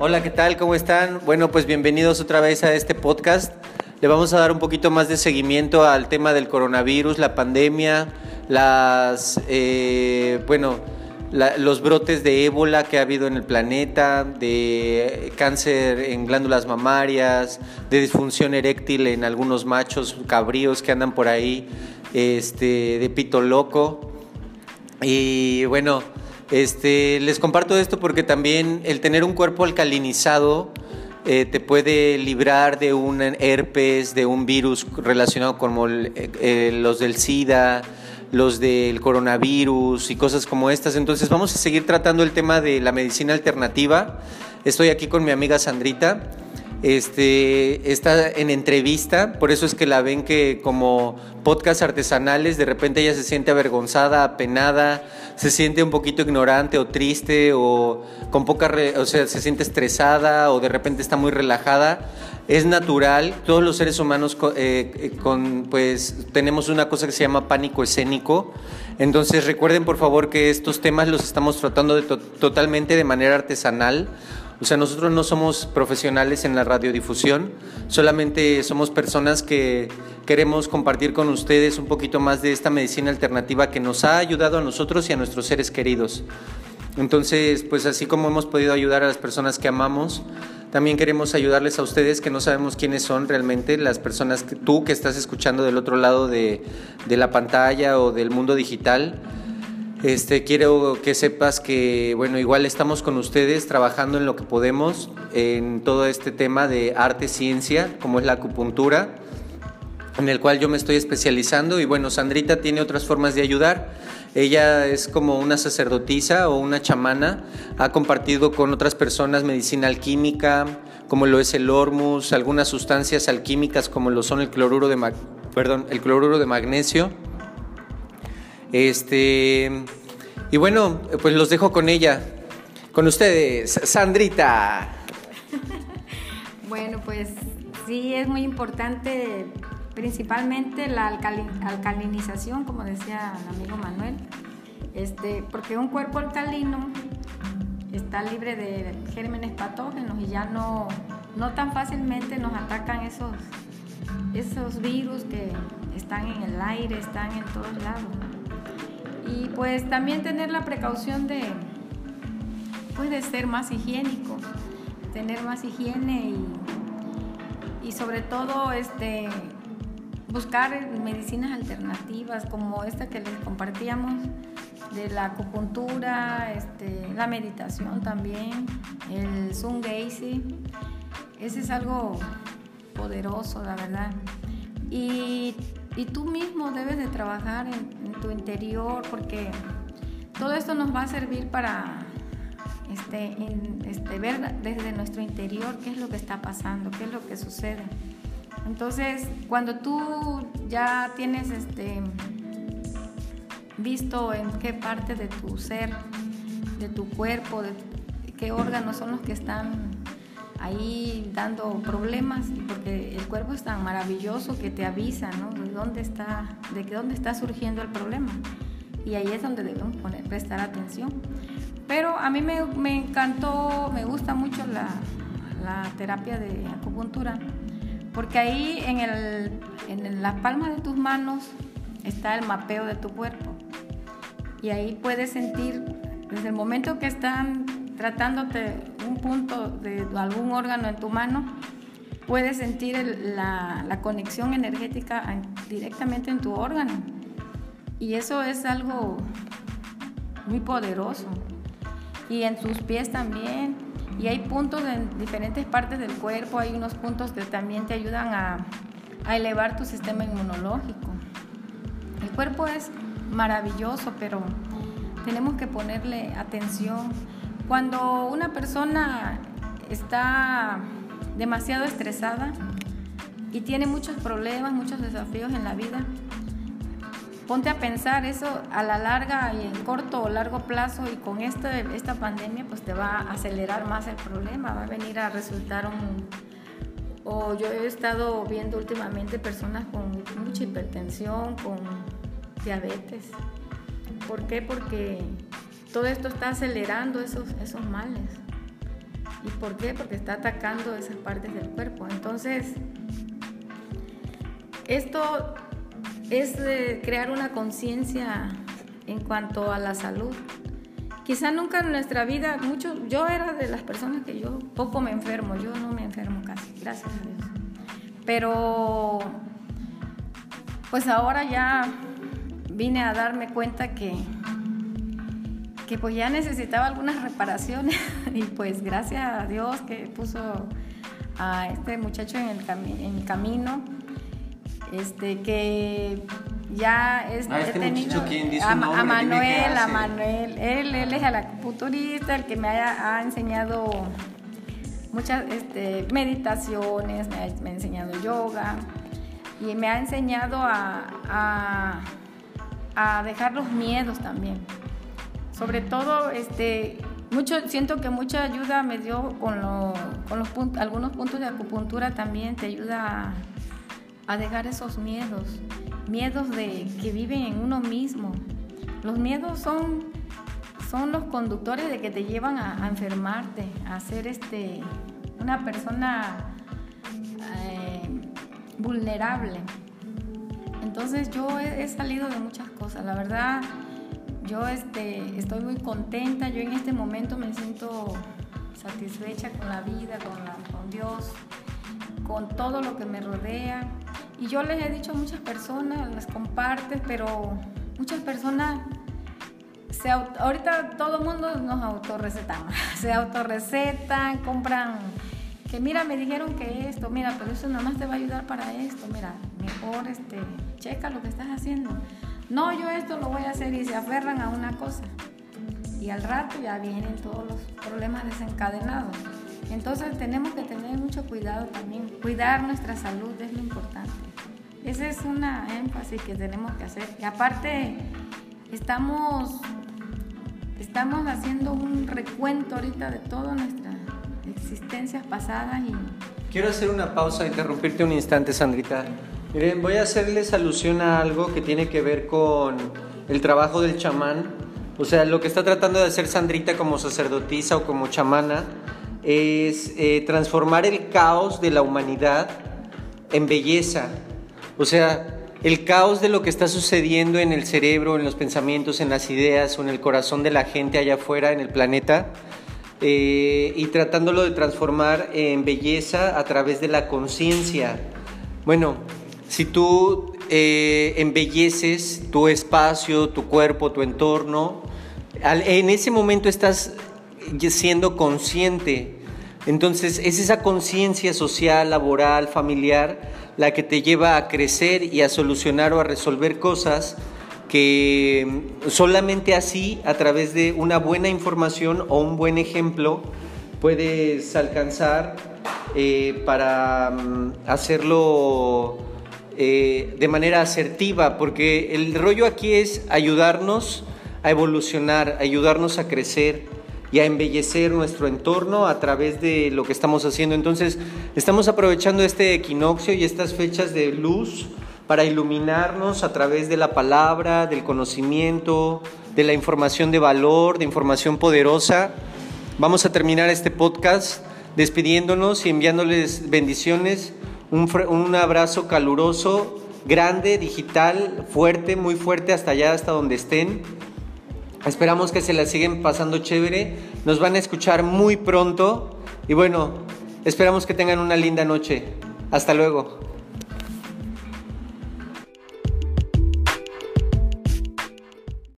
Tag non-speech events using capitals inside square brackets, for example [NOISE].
Hola, ¿qué tal? ¿Cómo están? Bueno, pues bienvenidos otra vez a este podcast. Le vamos a dar un poquito más de seguimiento al tema del coronavirus, la pandemia, las, eh, bueno, los brotes de ébola que ha habido en el planeta, de cáncer en glándulas mamarias, de disfunción eréctil en algunos machos cabríos que andan por ahí, este, de pito loco. Y bueno, este, les comparto esto porque también el tener un cuerpo alcalinizado eh, te puede librar de un herpes, de un virus relacionado con eh, los del SIDA, los del coronavirus y cosas como estas. Entonces vamos a seguir tratando el tema de la medicina alternativa. Estoy aquí con mi amiga Sandrita. Este, está en entrevista, por eso es que la ven que como podcast artesanales, de repente ella se siente avergonzada, apenada, se siente un poquito ignorante o triste o con poca, o sea, se siente estresada o de repente está muy relajada es natural, todos los seres humanos eh, eh, con, pues, tenemos una cosa que se llama pánico escénico. Entonces recuerden por favor que estos temas los estamos tratando de totalmente de manera artesanal. O sea, nosotros no somos profesionales en la radiodifusión, solamente somos personas que queremos compartir con ustedes un poquito más de esta medicina alternativa que nos ha ayudado a nosotros y a nuestros seres queridos. Entonces, pues así como hemos podido ayudar a las personas que amamos, también queremos ayudarles a ustedes que no sabemos quiénes son realmente, las personas que tú que estás escuchando del otro lado de, la pantalla o del mundo digital. Este, quiero que sepas que, bueno, igual estamos con ustedes trabajando en lo que podemos en todo este tema de arte, ciencia, como es la acupuntura, en el cual yo me estoy especializando y bueno, Sandrita tiene otras formas de ayudar. Ella es como una sacerdotisa o una chamana, ha compartido con otras personas medicina alquímica, como lo es el hormus, algunas sustancias alquímicas como lo son el cloruro de, perdón, el cloruro de magnesio. Este, y bueno, pues los dejo con ella. Con ustedes, Sandrita. [LAUGHS] bueno, pues sí, es muy importante principalmente la alcalinización, como decía el amigo Manuel, este, porque un cuerpo alcalino está libre de gérmenes patógenos y ya no, no tan fácilmente nos atacan esos, esos virus que están en el aire, están en todos lados. Y pues también tener la precaución de, pues de ser más higiénico, tener más higiene y, y sobre todo este, buscar medicinas alternativas como esta que les compartíamos de la acupuntura, este, la meditación también, el Sun Ese es algo poderoso, la verdad. Y, tú mismo debes de trabajar en, tu interior porque todo esto nos va a servir para este, este, ver desde nuestro interior qué es lo que está pasando, qué es lo que sucede. Entonces, cuando tú ya tienes este visto en qué parte de tu ser, de tu cuerpo, de qué órganos son los que están ahí dando problemas, porque el cuerpo es tan maravilloso que te avisa, ¿no? De dónde está, de dónde está surgiendo el problema. Y ahí es donde debemos poner, prestar atención. Pero a mí me, encantó, me gusta mucho la, la terapia de acupuntura porque ahí en, el, en la palma de tus manos está el mapeo de tu cuerpo. Y ahí puedes sentir, desde el momento que están tratándote un punto de algún órgano en tu mano, puedes sentir la, la, conexión energética directamente en tu órgano. Y eso es algo muy poderoso. Y en tus pies también. Y hay puntos en diferentes partes del cuerpo, hay unos puntos que también te ayudan a, elevar tu sistema inmunológico. El cuerpo es maravilloso, pero tenemos que ponerle atención. Cuando una persona está demasiado estresada y tiene muchos problemas, muchos desafíos en la vida, ponte a pensar eso a la larga y en corto o largo plazo y con esta, esta pandemia pues te va a acelerar más el problema, va a venir a resultar un... O yo he estado viendo últimamente personas con mucha hipertensión, con diabetes. ¿Por qué? Porque todo esto está acelerando esos, esos males. ¿Y por qué? Porque está atacando esas partes del cuerpo. Entonces, esto es crear una conciencia en cuanto a la salud. Quizá nunca en nuestra vida, mucho, yo era de las personas que yo poco me enfermo, yo no me enfermo casi, gracias a Dios. Pero pues ahora ya vine a darme cuenta que, que pues ya necesitaba algunas reparaciones. [LAUGHS] Y pues gracias a Dios que puso a este muchacho en el, en el camino, este que ya es, ah, este he tenido a, Manuel, a Manuel, él, él es el acupunturista, el que me ha, enseñado muchas este, meditaciones, me ha, enseñado yoga y me ha enseñado a, a, dejar los miedos también. Sobre todo, este, mucho, siento que mucha ayuda me dio con, con los algunos puntos de acupuntura también, te ayuda a dejar esos miedos miedos de que viven en uno mismo. Los miedos son, son los conductores de que te llevan a, enfermarte, a ser este, una persona eh, vulnerable. Entonces yo he, salido de muchas cosas, la verdad yo este, estoy muy contenta, yo en este momento me siento satisfecha con la vida, con, con Dios, con todo lo que me rodea. Y yo les he dicho a muchas personas, las compartes, pero muchas personas, se ahorita todo el mundo nos autorrecetamos, [LAUGHS] se autorrecetan, compran, que mira, me dijeron que esto, mira, pero eso nada más te va a ayudar para esto, mira, mejor este, checa lo que estás haciendo. No, yo esto lo voy a hacer y se aferran a una cosa. Y al rato ya vienen todos los problemas desencadenados. Entonces tenemos que tener mucho cuidado también. Cuidar nuestra salud es lo importante. Esa es una énfasis que tenemos que hacer. Y aparte, estamos, estamos haciendo un recuento ahorita de todas nuestras existencias pasadas y... Quiero hacer una pausa, interrumpirte un instante, Sandrita. Miren, voy a hacerles alusión a algo que tiene que ver con el trabajo del chamán. O sea, lo que está tratando de hacer Sandrita como sacerdotisa o como chamana es eh, transformar el caos de la humanidad en belleza. O sea, el caos de lo que está sucediendo en el cerebro, en los pensamientos, en las ideas o en el corazón de la gente allá afuera en el planeta eh, y tratándolo de transformar en belleza a través de la conciencia. Bueno, si tú eh, embelleces tu espacio, tu cuerpo, tu entorno, en ese momento estás siendo consciente. Entonces es esa conciencia social, laboral, familiar la que te lleva a crecer y a solucionar o a resolver cosas que solamente así, a través de una buena información o un buen ejemplo, puedes alcanzar eh, para mm, hacerlo eh, de manera asertiva, porque el rollo aquí es ayudarnos a evolucionar, ayudarnos a crecer y a embellecer nuestro entorno a través de lo que estamos haciendo. Entonces, estamos aprovechando este equinoccio y estas fechas de luz para iluminarnos a través de la palabra, del conocimiento, de la información de valor, de información poderosa. Vamos a terminar este podcast despidiéndonos y enviándoles bendiciones, un, un abrazo caluroso, grande, digital, fuerte, muy fuerte hasta allá, hasta donde estén. Esperamos que se la siguen pasando chévere. Nos van a escuchar muy pronto. Y bueno, esperamos que tengan una linda noche. Hasta luego.